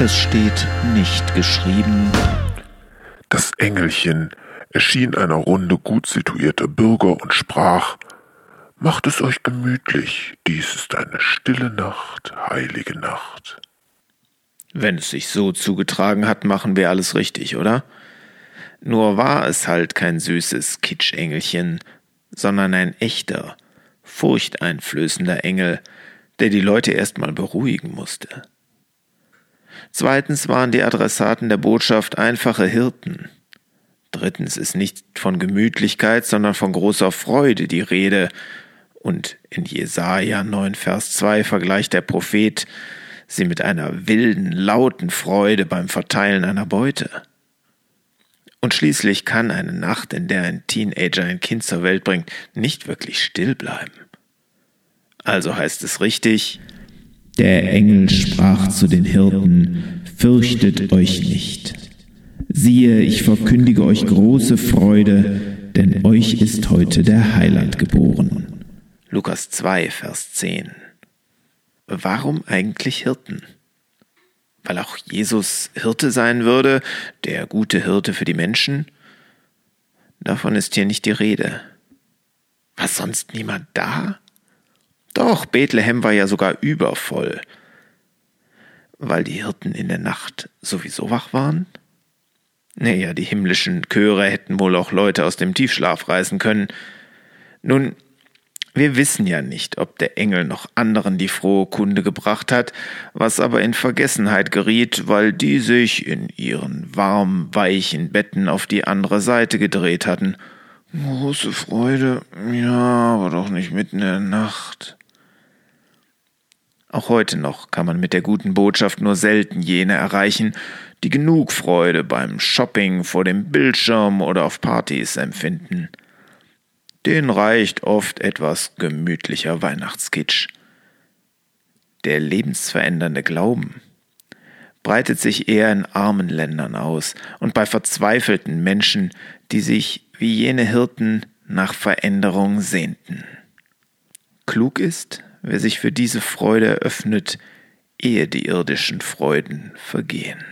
Es steht nicht geschrieben. Das Engelchen erschien einer Runde gut situierter Bürger und sprach Macht es euch gemütlich, dies ist eine stille Nacht, heilige Nacht. Wenn es sich so zugetragen hat, machen wir alles richtig, oder? Nur war es halt kein süßes Kitschengelchen, sondern ein echter, furchteinflößender Engel, der die Leute erstmal beruhigen musste. Zweitens waren die Adressaten der Botschaft einfache Hirten. Drittens ist nicht von Gemütlichkeit, sondern von großer Freude die Rede. Und in Jesaja 9, Vers 2 vergleicht der Prophet sie mit einer wilden, lauten Freude beim Verteilen einer Beute. Und schließlich kann eine Nacht, in der ein Teenager ein Kind zur Welt bringt, nicht wirklich still bleiben. Also heißt es richtig, der Engel sprach zu den Hirten, Fürchtet euch nicht. Siehe, ich verkündige euch große Freude, denn euch ist heute der Heiland geboren. Lukas 2, Vers 10. Warum eigentlich Hirten? Weil auch Jesus Hirte sein würde, der gute Hirte für die Menschen? Davon ist hier nicht die Rede. War sonst niemand da? Doch, Bethlehem war ja sogar übervoll. Weil die Hirten in der Nacht sowieso wach waren? Naja, die himmlischen Chöre hätten wohl auch Leute aus dem Tiefschlaf reißen können. Nun, wir wissen ja nicht, ob der Engel noch anderen die frohe Kunde gebracht hat, was aber in Vergessenheit geriet, weil die sich in ihren warm, weichen Betten auf die andere Seite gedreht hatten. Große Freude, ja, aber doch nicht mitten in der Nacht. Auch heute noch kann man mit der guten Botschaft nur selten jene erreichen, die genug Freude beim Shopping vor dem Bildschirm oder auf Partys empfinden. Den reicht oft etwas gemütlicher Weihnachtskitsch. Der lebensverändernde Glauben breitet sich eher in armen Ländern aus und bei verzweifelten Menschen, die sich wie jene Hirten nach Veränderung sehnten. Klug ist, wer sich für diese Freude eröffnet, ehe die irdischen Freuden vergehen.